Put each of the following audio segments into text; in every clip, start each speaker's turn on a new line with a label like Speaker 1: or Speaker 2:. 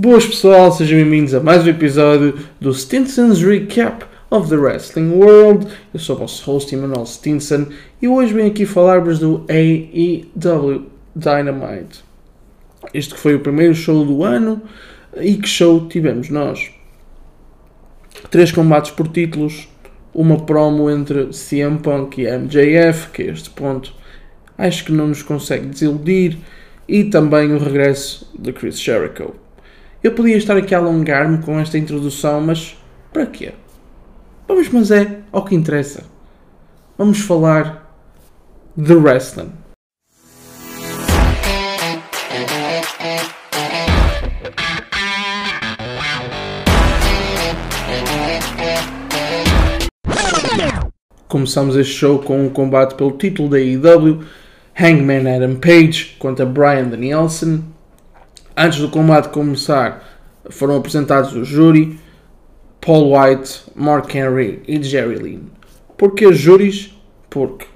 Speaker 1: Boas pessoal, sejam bem-vindos a mais um episódio do Stinson's Recap of the Wrestling World. Eu sou o vosso host Emmanuel Stinson e hoje venho aqui falar-vos do AEW Dynamite. Este que foi o primeiro show do ano e que show tivemos nós? Três combates por títulos, uma promo entre CM Punk e MJF, que a este ponto acho que não nos consegue desiludir, e também o regresso de Chris Jericho. Eu podia estar aqui a alongar-me com esta introdução, mas para quê? Vamos, mas é ao que interessa. Vamos falar de wrestling. Começamos este show com um combate pelo título da AEW, Hangman Adam Page contra Brian Danielson. Antes do combate começar, foram apresentados o júri, Paul White, Mark Henry e Jerry Lynn. Porquê júris? Porque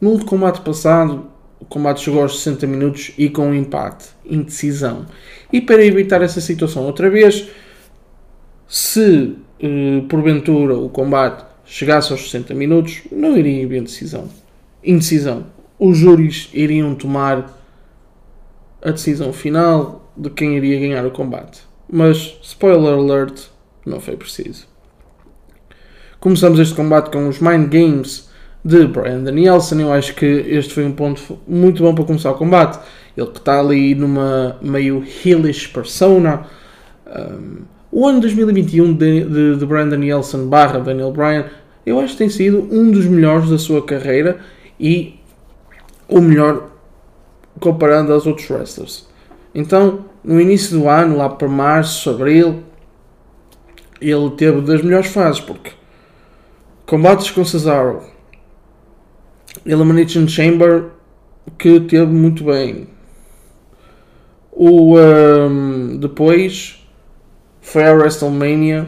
Speaker 1: no combate passado, o combate chegou aos 60 minutos e com um empate, indecisão. E para evitar essa situação outra vez, se eh, porventura o combate chegasse aos 60 minutos, não iria haver decisão. Indecisão. Os júris iriam tomar a decisão final de quem iria ganhar o combate. Mas, spoiler alert, não foi preciso. Começamos este combate com os Mind Games de Brian Danielson. Eu acho que este foi um ponto muito bom para começar o combate. Ele que está ali numa meio heelish persona. Um, o ano 2021 de, de, de Brian Danielson barra Daniel Bryan, eu acho que tem sido um dos melhores da sua carreira e o melhor comparando aos outros wrestlers. Então, no início do ano, lá para março, abril, ele teve das melhores fases, porque combates com Cesaro, Elimination Chamber, que teve muito bem. O, um, depois foi a WrestleMania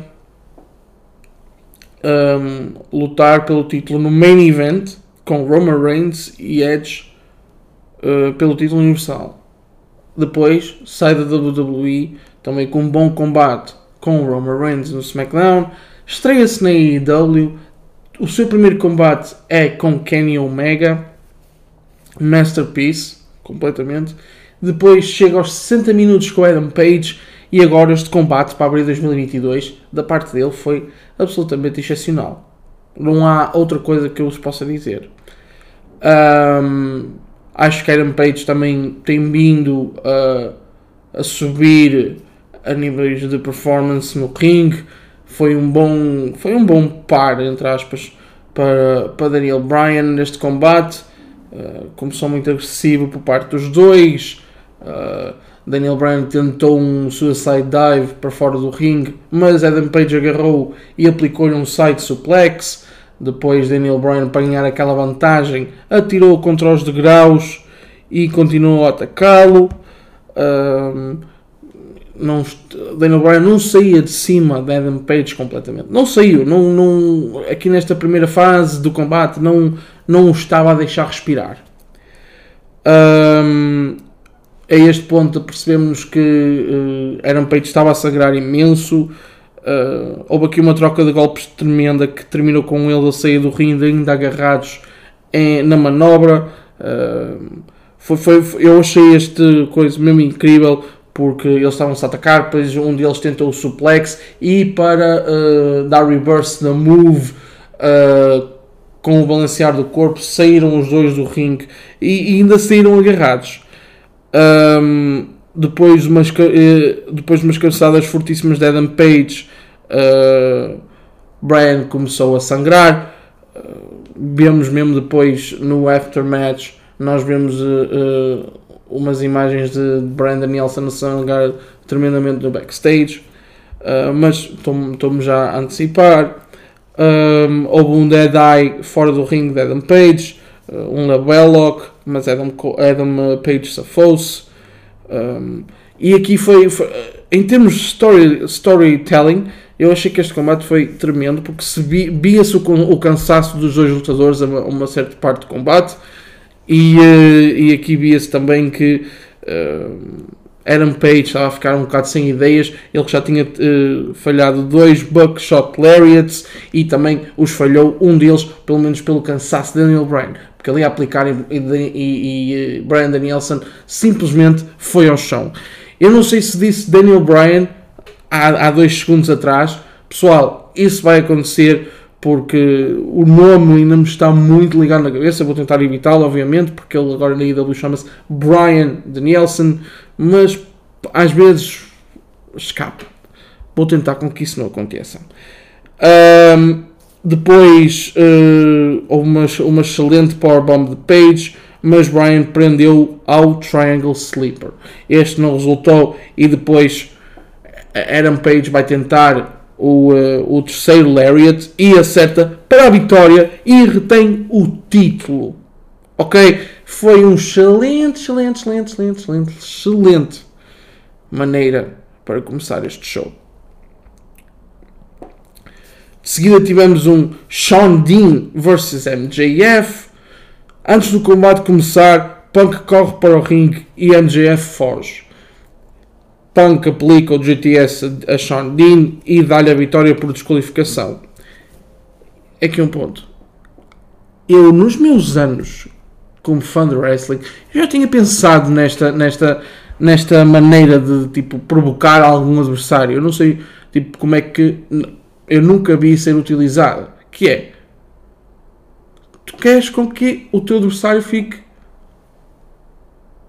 Speaker 1: um, lutar pelo título no main event com Roman Reigns e Edge uh, pelo título universal. Depois sai da WWE também com um bom combate com Roman Reigns no SmackDown. Estreia-se na AEW. O seu primeiro combate é com Kenny Omega. Masterpiece, completamente. Depois chega aos 60 minutos com Adam Page. E agora este combate para abril de 2022, da parte dele, foi absolutamente excepcional. Não há outra coisa que eu vos possa dizer. Um, acho que Adam Page também tem vindo a, a subir a níveis de performance no ring. Foi um bom, foi um bom par, entre aspas, para, para Daniel Bryan neste combate. Uh, começou muito agressivo por parte dos dois. Uh, Daniel Bryan tentou um suicide dive para fora do ring, mas Adam Page agarrou e aplicou-lhe um side suplex. Depois Daniel Bryan, para ganhar aquela vantagem, atirou contra os degraus e continuou a atacá-lo. Um, Daniel Bryan não saía de cima de Adam Page completamente. Não saiu. Não, não, aqui nesta primeira fase do combate não, não o estava a deixar respirar. Um, a este ponto percebemos que uh, Adam Page estava a sagrar imenso. Uh, houve aqui uma troca de golpes tremenda que terminou com ele a sair do ringue ainda agarrados em, na manobra. Uh, foi, foi, eu achei este coisa mesmo incrível porque eles estavam-se a atacar, depois um deles tentou o suplex e para uh, dar reverse na move com o balancear do corpo saíram os dois do ringue e, e ainda saíram agarrados. Depois, umas, depois umas cabeçadas fortíssimas de Adam Page, uh, Brian começou a sangrar. Uh, vemos mesmo depois no aftermatch, nós vemos uh, umas imagens de Brian Danielson a sangrar tremendamente no backstage. mas estou-me já a antecipar. Um, houve um Dead Eye fora do ringue de Adam Page, um Labellock mas Adam, Adam Page safou-se. Um, e aqui foi, foi, em termos de story, storytelling, eu achei que este combate foi tremendo porque se via-se o, o, cansaço dos dois lutadores a uma, a uma certa parte do combate e, uh, e aqui via-se também que uh, Adam Page estava a ficar um bocado sem ideias, ele já tinha uh, falhado dois buckshot lariats e também os falhou, um deles, pelo menos pelo cansaço de Daniel Bryan, porque ali a aplicar e, e, e, e Bryan Danielson simplesmente foi ao chão. Eu não sei se disse Daniel Bryan há, há dois segundos atrás, pessoal, isso vai acontecer porque o nome ainda me está muito ligado na cabeça. Vou tentar evitá-lo, obviamente, porque ele agora na IW chama-se Brian Danielson, mas às vezes escapa. Vou tentar com que isso não aconteça. Um, depois uh, houve uma, uma excelente powerbomb de Page, mas Brian prendeu ao Triangle Sleeper. Este não resultou e depois Adam Page vai tentar o, uh, o terceiro Lariat e acerta para a vitória e retém o título. Ok? Foi um excelente, excelente, excelente, excelente, excelente, excelente maneira para começar este show. De seguida tivemos um Sean Dean vs MJF. Antes do combate começar, Punk corre para o ringue e MJF foge. Punk aplica o GTS a Sean Dean e dá-lhe a vitória por desqualificação. É aqui um ponto. Eu, nos meus anos como fã de wrestling, já tinha pensado nesta, nesta, nesta maneira de tipo, provocar algum adversário. Eu não sei tipo, como é que. Eu nunca vi ser utilizado. Que é. Tu queres com que o teu adversário fique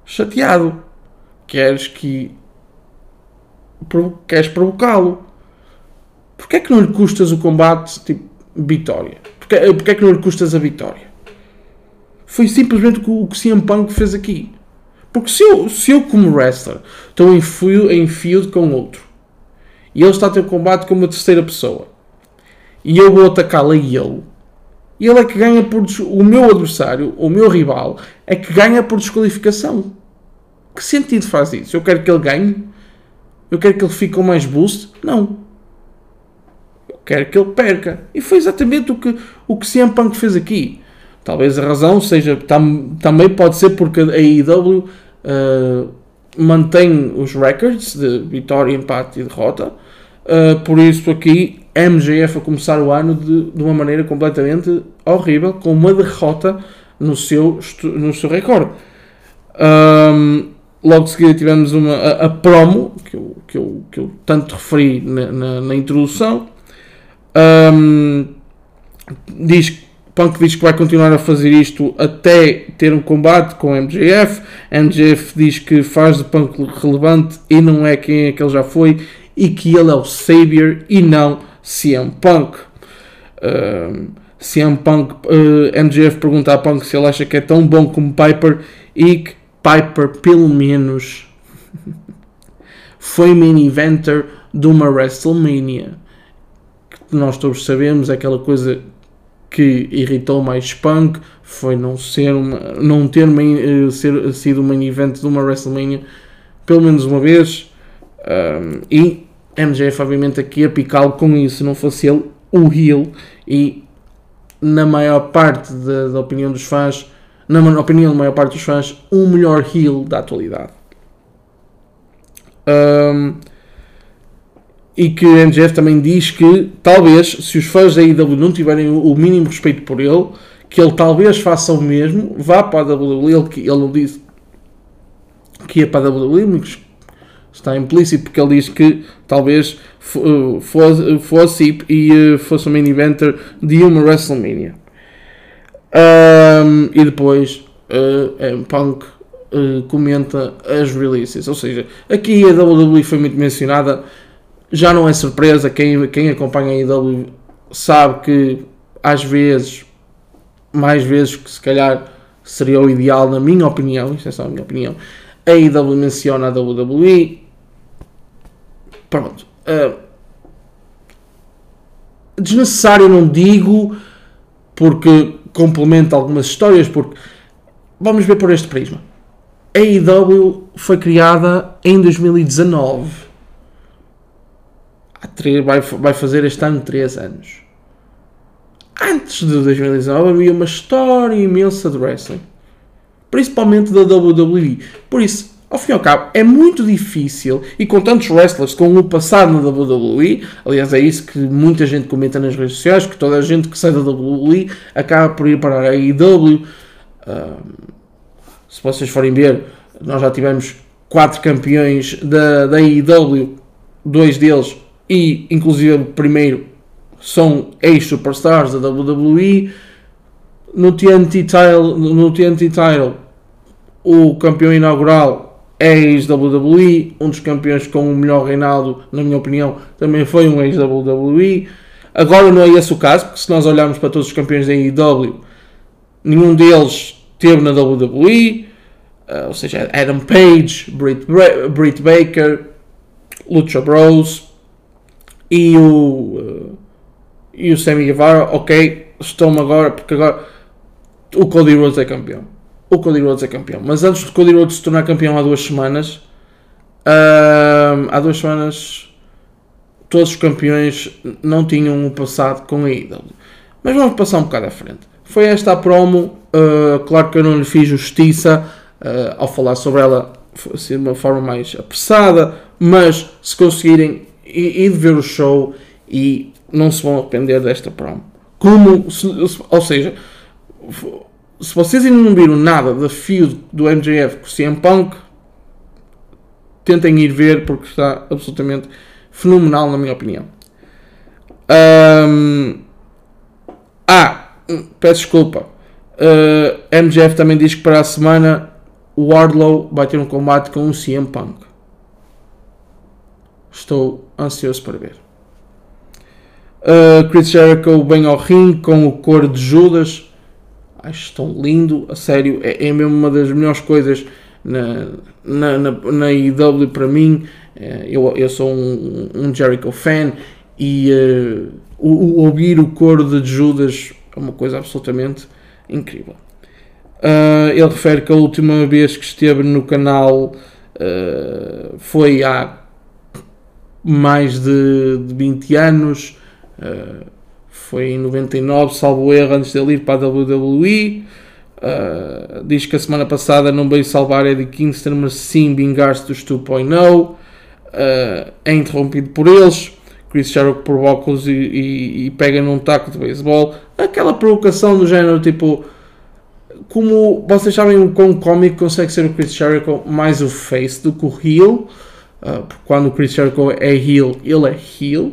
Speaker 1: chateado. Queres que queres provocá-lo. Porquê é que não lhe custas o combate tipo vitória? Porquê, porquê é que não lhe custas a vitória? Foi simplesmente o que o CM Punk fez aqui. Porque se eu, se eu como wrestler estou em fio, em com outro e ele está a ter combate com uma terceira pessoa e eu vou atacá-lo e ele e ele é que ganha por o meu adversário, o meu rival, é que ganha por desqualificação. Que sentido faz isso? Eu quero que ele ganhe eu quero que ele fique com mais boost? Não. Eu quero que ele perca. E foi exatamente o que o que CM Punk fez aqui. Talvez a razão seja, tam, também pode ser porque a AEW uh, mantém os records de vitória, empate e derrota. Uh, por isso aqui MJF a começar o ano de, de uma maneira completamente horrível, com uma derrota no seu, no seu recorde. Um, logo de seguida tivemos uma, a, a, promo, que eu, que, eu, que eu tanto referi na, na, na introdução. Um, diz, Punk diz que vai continuar a fazer isto até ter um combate com MJF. MJF diz que faz de Punk relevante e não é quem é que ele já foi e que ele é o Savior e não CM Punk. Um, CM Punk, uh, MJF pergunta a Punk se ele acha que é tão bom como Piper e que Piper, pelo menos, foi main eventer de uma WrestleMania. Que nós todos sabemos, é aquela coisa que irritou mais Punk foi não ser uma, não ter main, eh, ser, sido main event de uma WrestleMania pelo menos uma vez. Um, e MJF, obviamente, aqui a picá-lo com isso, não fosse ele o heel. E na maior parte da, da opinião dos fãs, na opinião da maior parte dos fãs, o melhor heel da atualidade. Um, e que o MJF também diz que talvez, se os fãs da IW não tiverem o mínimo respeito por ele, que ele talvez faça o mesmo, vá para a WWE. Ele, ele não disse que ia para a WWE, mas está implícito porque ele diz que talvez fosse, fosse e fosse o main eventer de uma WrestleMania. Um, e depois uh, Punk uh, comenta as releases. Ou seja, aqui a WWE foi muito mencionada. Já não é surpresa, quem, quem acompanha a WWE sabe que às vezes, mais vezes que se calhar seria o ideal, na minha opinião, isto é só a minha opinião, a IW menciona a WWE. Pronto. Uh, desnecessário não digo, porque complementa algumas histórias, porque vamos ver por este prisma. A AEW foi criada em 2019. Vai, vai fazer este ano 3 anos. Antes de 2019 havia uma história imensa de wrestling. Principalmente da WWE. Por isso, ao fim e ao cabo, é muito difícil, e com tantos wrestlers com o passado na WWE, aliás, é isso que muita gente comenta nas redes sociais, que toda a gente que sai da WWE acaba por ir para a AEW. se vocês forem ver, nós já tivemos quatro campeões da, da AEW, dois deles, e inclusive primeiro, são ex-superstars da WWE. No TNT Title, no TNT Title, o campeão inaugural ex-WWE, um dos campeões com o melhor reinado, na minha opinião, também foi um ex-WWE. Agora não é esse o caso, porque se nós olharmos para todos os campeões da AEW, nenhum deles teve na WWE, uh, ou seja, Adam Page, Britt, Britt Baker, Lucha Bros e o, e o Sammy Guevara, ok, estão agora, porque agora o Cody Rhodes é campeão o Cody Rhodes é campeão. Mas antes de Cody Rhodes se tornar campeão há duas semanas, uh, há duas semanas, todos os campeões não tinham um passado com a IW. Mas vamos passar um bocado à frente. Foi esta a promo, uh, claro que eu não lhe fiz justiça uh, ao falar sobre ela assim, de uma forma mais apressada, mas se conseguirem ir ver o show e não se vão arrepender desta promo. Como, ou seja, se vocês ainda não viram nada da feud do MJF com o CM Punk, tentem ir ver porque está absolutamente fenomenal na minha opinião. Um, ah, peço desculpa. Uh, MJF também diz que para a semana o Wardlow vai ter um combate com o CM Punk. Estou ansioso para ver. Uh, Chris Jericho bem ao ringue com o cor de Judas acho tão lindo, a sério, é, é mesmo uma das melhores coisas na, na, na, na IW para mim. É, eu, eu sou um, um Jericho fan e uh, o, o, ouvir o coro de Judas é uma coisa absolutamente incrível. Uh, ele refere que a última vez que esteve no canal uh, foi há mais de, de 20 anos. Uh, foi em 99, salvo erro, antes dele ir para a WWE. Uh, diz que a semana passada não veio salvar Eddie Kingston, mas sim vingar-se dos 2.0. Uh, é interrompido por eles. Chris Jericho provoca-os e, e, e, pega num taco de beisebol. Aquela provocação do género tipo. Como vocês sabem, o quão cómico consegue ser o Chris Jericho mais o face do que o heel. Uh, quando o Chris Jericho é heel, ele é heel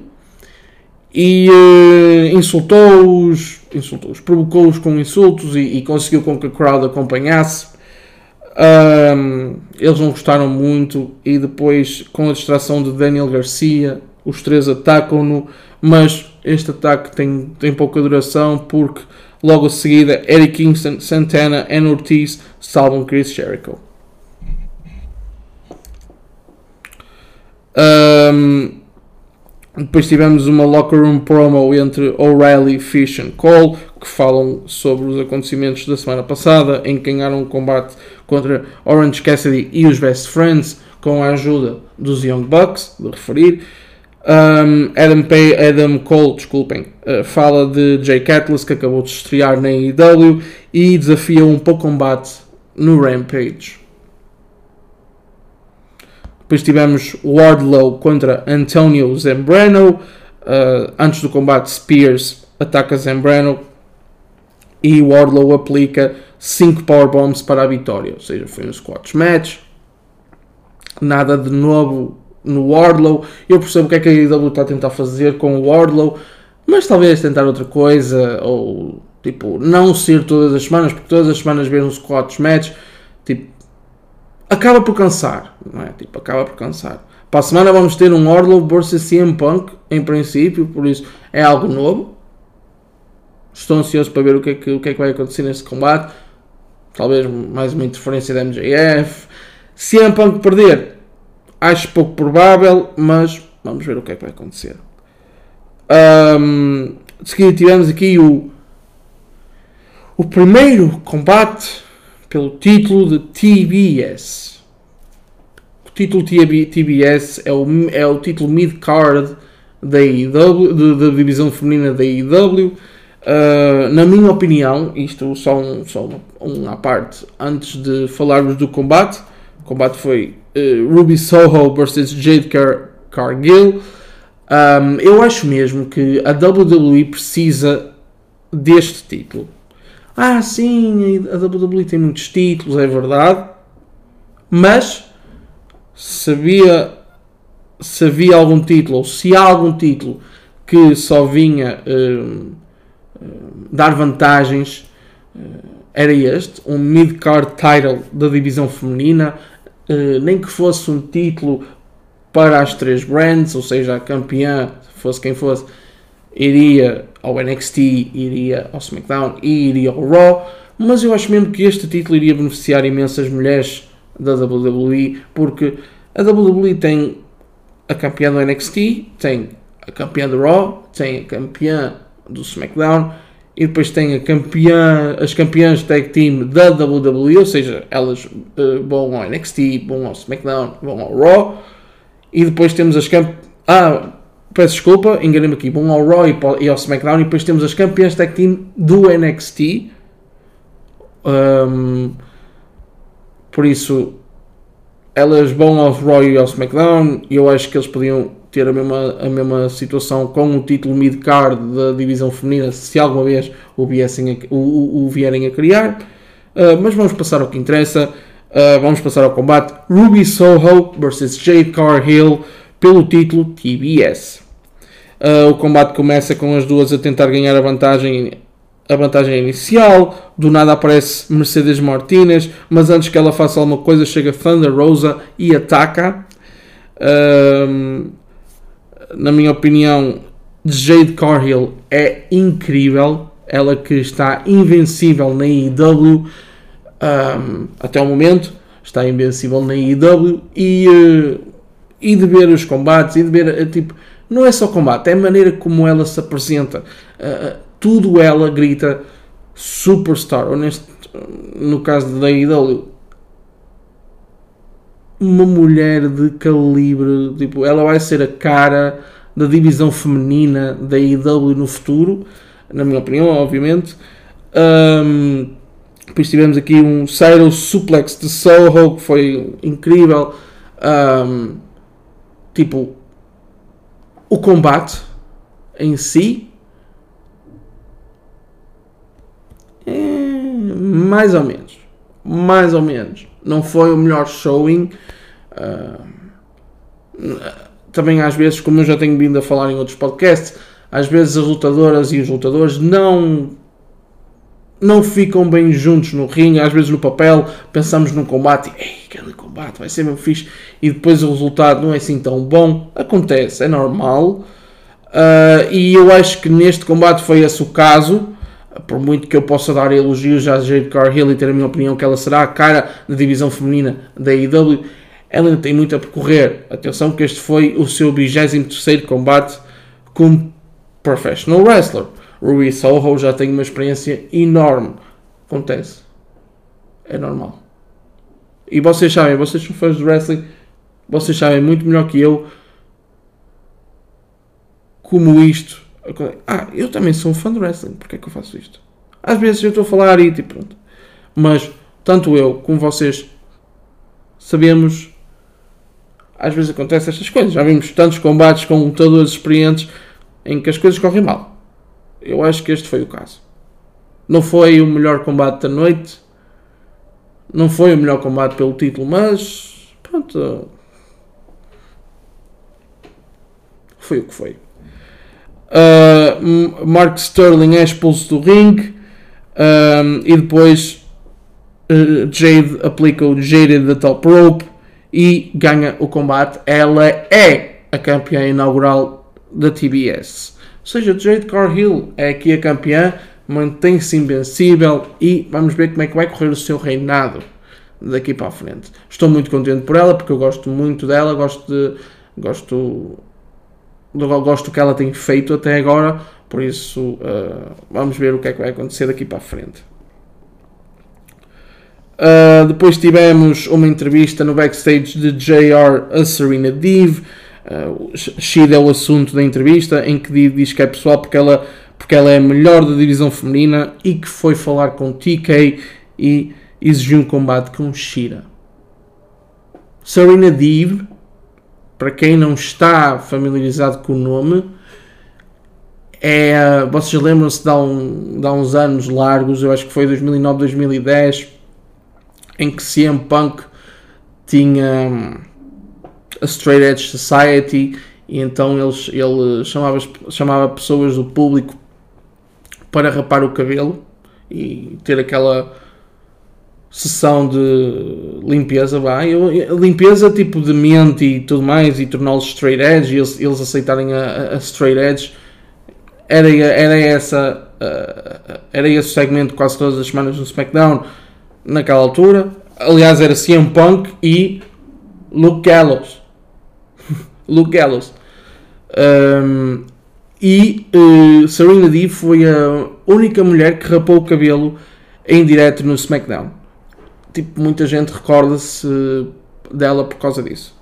Speaker 1: e uh, insultou-os, insultou-os, provocou-os com insultos e, e, conseguiu com que a crowd acompanhasse. Um, eles não gostaram muito e depois, com a distração de Daniel Garcia, os três atacam-no, mas este ataque tem, tem pouca duração porque logo a seguida Eddie Kingston, Santana e Ortiz salvam Chris Jericho. Um, depois tivemos uma locker room promo entre O'Reilly, Fish e Cole, que falam sobre os acontecimentos da semana passada, em que ganharam um combate contra Orange Cassidy e os Best Friends, com a ajuda dos Young Bucks, de referir. Um, Adam, Pay, Adam Cole, desculpem, uh, fala de Jay Catalyst, que acabou de estrear na AEW, e desafia um pouco combate no Rampage. Depois tivemos Wardlow contra Antonio Zambrano. Uh, antes do combate, Spears ataca Zambrano e Wardlow aplica 5 powerbombs para a vitória. Ou seja, foi um squash match. Nada de novo no Wardlow. Eu percebo o que é que a IW está a tentar fazer com o Wardlow, mas talvez tentar outra coisa ou tipo não ser todas as semanas, porque todas as semanas ver um squash match, acaba por cansar, não é? Tipo, acaba por cansar. Para a semana vamos ter um Orlow versus CM Punk, em princípio, por isso é algo novo. Estou ansioso para ver o que é que, o que, é que vai acontecer nesse combate. Talvez mais uma interferência da MJF. CM Punk perder, acho pouco provável, mas vamos ver o que é que vai acontecer. Um, de seguida tivemos aqui o, o primeiro combate pelo título de TBS. O título TBS é o, é o título mid-card da, da divisão feminina da IW. Uh, na minha opinião, isto só, um, só uma, parte antes de falarmos do combate, combate foi uh, Ruby Soho versus Jade Car Cargill. Um, eu acho mesmo que a WWE precisa deste título. Ah, sim, a WWE tem muitos títulos, é verdade. Mas se havia, se havia algum título, ou se há algum título que só vinha uh, uh, dar vantagens, uh, era este, um mid-card title da divisão feminina, nem que fosse um título para as três brands, ou seja, a campeã, fosse quem fosse, iria ao NXT, iria ao SmackDown e iria ao Raw, mas eu acho mesmo que este título iria beneficiar imensas mulheres da WWE, porque a WWE tem a campeã do NXT, tem a campeã do Raw, tem a campeã do SmackDown e depois tem a campeã, as campeãs tag team da WWE, ou seja, elas uh, vão ao NXT, vão ao SmackDown, vão ao Raw e depois temos as campeãs. Ah, peço desculpa, enganei-me aqui. Vão ao Raw e ao SmackDown e depois temos as campeãs tag team do NXT. Um, por isso, elas vão ao Raw e ao SmackDown e eu acho que eles podiam ter a mesma, a mesma situação com o título mid-card da divisão feminina se alguma vez o, viessem a, o, o vierem a criar. Uh, mas vamos passar ao que interessa. Uh, vamos passar ao combate Ruby Soho versus Jade Cargill pelo título TBS. Uh, o combate começa com as duas a tentar ganhar a vantagem, a vantagem inicial. Do nada aparece Mercedes Martinez, mas antes que ela faça alguma coisa, chega Thunder Rosa e ataca. Uh, na minha opinião, Jade Cargill é incrível. Ela que está invencível na IW um, até o momento, está invencível na IW e, uh, e de ver os combates e de ver, uh, tipo, não é só combate, é a maneira como ela se apresenta. Uh, tudo ela grita superstar, ou neste, no caso da IW, uma mulher de calibre, tipo, ela vai ser a cara da divisão feminina da IW no futuro, na minha opinião, obviamente. Um, depois tivemos aqui um Cyril Suplex de Soho, que foi incrível. Um, tipo, o combate em si. É, mais ou menos. Mais ou menos. Não foi o melhor showing. Uh, também às vezes, como eu já tenho vindo a falar em outros podcasts, às vezes as lutadoras e os lutadores não não ficam bem juntos no ringue, às vezes no papel pensamos num combate, ei, aquele combate vai ser mesmo fixe, e depois o resultado não é assim tão bom. Acontece, é normal. Uh, e eu acho que neste combate foi esse o caso. Por muito que eu possa dar elogios à Jade Carhill e ter a minha opinião que ela será a cara da divisão feminina da IW, ela ainda tem muito a percorrer. Atenção que este foi o seu 23 combate como professional wrestler. Ruby Soho já tem uma experiência enorme. Acontece. É normal. E vocês sabem, vocês são fãs de wrestling, vocês sabem muito melhor que eu como isto. Ah, eu também sou um fã de wrestling, porque é que eu faço isto? Às vezes eu estou a falar e tipo, pronto. Mas tanto eu como vocês sabemos, às vezes acontecem estas coisas. Já vimos tantos combates com lutadores experientes em que as coisas correm mal. Eu acho que este foi o caso. Não foi o melhor combate da noite. Não foi o melhor combate pelo título, mas pronto. Foi o que foi. Uh, Mark Sterling é expulso do ringue um, e depois uh, Jade aplica o Jade da top rope e ganha o combate. Ela é a campeã inaugural da TBS. Ou seja, Jade Carhill é aqui a campeã, mantém-se invencível e vamos ver como é que vai correr o seu reinado daqui para a frente. Estou muito contente por ela porque eu gosto muito dela, gosto de, gosto gosto do que ela tem feito até agora, por isso uh, vamos ver o que é que vai acontecer daqui para a frente. Uh, depois tivemos uma entrevista no backstage de JR a Serena Dev Uh, Shida é o assunto da entrevista em que diz que é pessoal porque ela, porque ela é a melhor da divisão feminina e que foi falar com TK e exigiu um combate com Shira. Serena Deeb, para quem não está familiarizado com o nome, é, vocês lembram-se de, um, de há uns anos largos, eu acho que foi 2009, 2010, em que CM Punk tinha hum, a Straight Edge Society e então eles, ele chamava, chamava pessoas do público para rapar o cabelo e ter aquela sessão de limpeza, vai, limpeza tipo de mente e tudo mais e torná-los straight edge e eles, eles aceitarem a, a straight edge era, era essa era esse segmento quase todas as semanas no SmackDown naquela altura. Aliás, era CM Punk e Luke Gallows. Luke Gallows. Um, e uh, Serena Deeb foi a única mulher que rapou o cabelo em direto no SmackDown. Tipo, muita gente recorda-se dela por causa disso.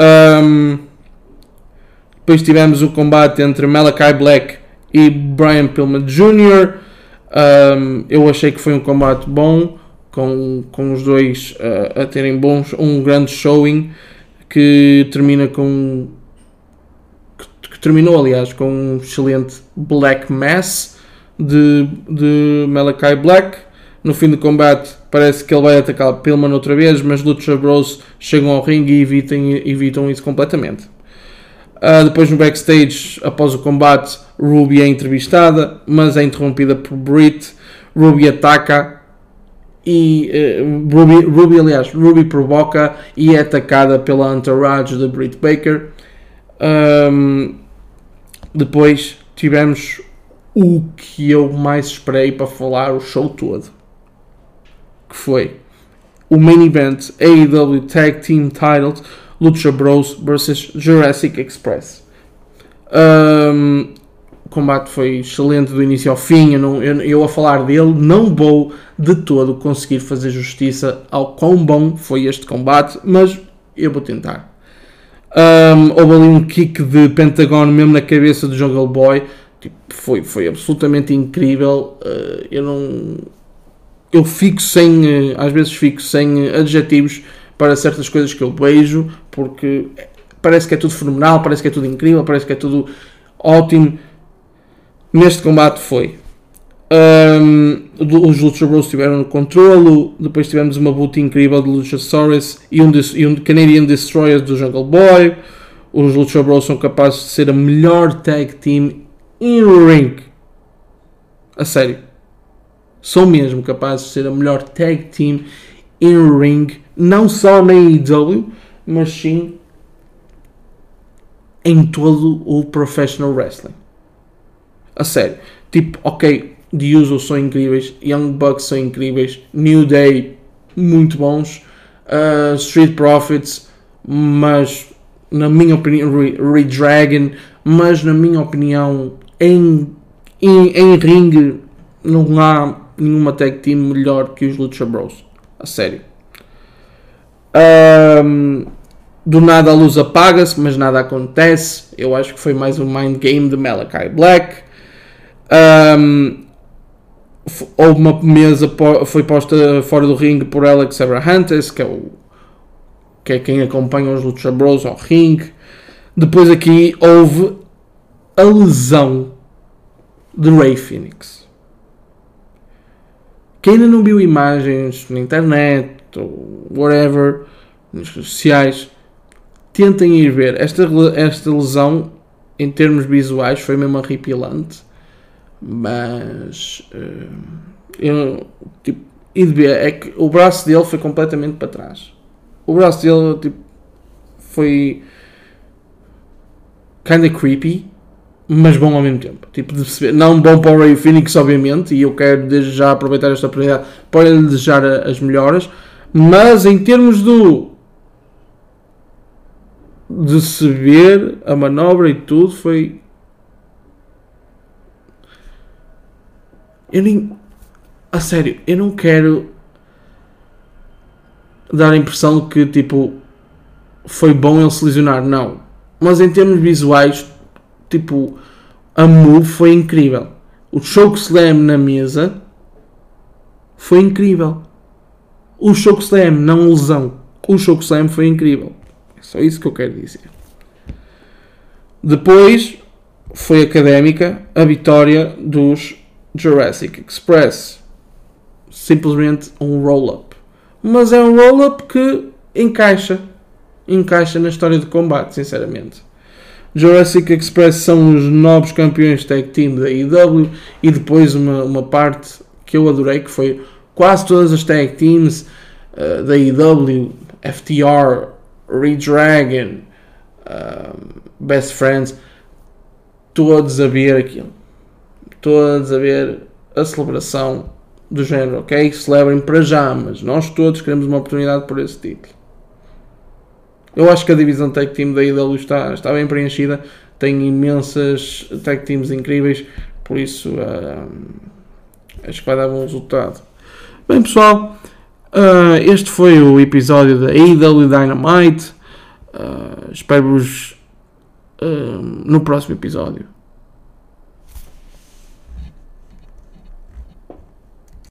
Speaker 1: Um, depois tivemos o combate entre Malachi Black e Brian Pillman Jr. Um, eu achei que foi um combate bom, com, com os dois uh, a terem bons, um grande showing que termina com. que, que terminou, aliás, com um excelente Black Mass de, de Malachi Black. No fim do combate, parece que ele vai atacar Pillman outra vez, mas Lucha Bros chegam ao ringue e evitam, evitam isso completamente. Uh, depois no backstage, após o combate, Ruby é entrevistada, mas é interrompida por Britt. Ruby ataca e uh, Ruby, Ruby, aliás, Ruby provoca e é atacada pela entourage de Britt Baker. Um, depois tivemos o que eu mais esperei para falar o show todo que foi o main event AEW Tag Team Titles Lucha Bros vs Jurassic Express. O combate foi excelente do início ao fim. Eu, não, eu, eu, a falar dele não vou de todo conseguir fazer justiça ao quão bom foi este combate, mas eu vou tentar. Um, houve ali um kick de Pentagon mesmo na cabeça do Jungle Boy. Tipo, foi, foi absolutamente incrível. Uh, eu não eu fico sem, eh, às vezes fico sem adjetivos para certas coisas que eu vejo, porque parece que é tudo fenomenal, parece que é tudo incrível, parece que é tudo ótimo. Neste combate foi. Um, os Lucha Bros tiveram no controlo, depois tivemos uma luta incrível de Luchasaurus e um, e um Canadian Destroyer do Jungle Boy. Os Lucha Bros são capazes de ser a melhor tag team in ring. A sério são mesmo capazes de ser a melhor tag team in ring, não só na AEW, mas sim em todo o professional wrestling. A sério, tipo, ok, The Usual são incríveis, Young Bucks são incríveis, New Day muito bons, uh, Street Profits, mas na minha opinião, Redragon, mas na minha opinião, em, em, em ring não há nenhuma tag team melhor que os Lucha Bros. A sério. Um, do nada a luz apaga-se, mas nada acontece. Eu acho que foi mais um mind game de Malachi Black. Um, houve uma mesa foi posta fora do ringue por Alex Abrahantes, que é, o, que é quem acompanha os Lucha Bros ao ringue. Depois aqui houve a lesão de Ray Phoenix. Quem ainda não viu imagens na internet ou whatever, nas redes sociais, tentem ir ver. Esta, esta lesão, em termos visuais, foi mesmo arrepilante. Mas. Uh, eu, tipo, e de ver, é que o braço dele foi completamente para trás. O braço dele, tipo, foi. kinda creepy mas bom ao mesmo tempo. Tipo, de perceber, não bom para o Ray Phoenix, obviamente, e eu quero desde já aproveitar esta oportunidade para lhe desejar as melhoras, mas em termos do de se ver a manobra e tudo foi eu nem a sério, eu não quero dar a impressão que tipo foi bom ele se lesionar, não. Mas em termos visuais tipo, a move foi incrível. O choke slam na mesa foi incrível. O Chokeslam, não lesão. O Chokeslam foi incrível. É só isso que eu quero dizer. Depois foi académica a vitória dos Jurassic Express. Simplesmente um roll-up. Mas é um roll-up que encaixa. Encaixa na história do combate, sinceramente. Jurassic Express são os novos campeões tag team da IW e depois uma, uma parte que eu adorei que foi quase todas as tag teams uh, da IW, FTR, Redragon, uh, Best Friends, todos a ver aquilo. Todos a ver a celebração do género, ok? Celebrem para já, mas nós todos queremos uma oportunidade por esse título. Eu acho que a divisão tag team da IW está, está bem preenchida, tem imensas tag teams incríveis, por isso uh, acho que vai dar bom resultado. Bem pessoal, uh, este foi o episódio da AEW Dynamite. Uh, Espero-vos no próximo episódio.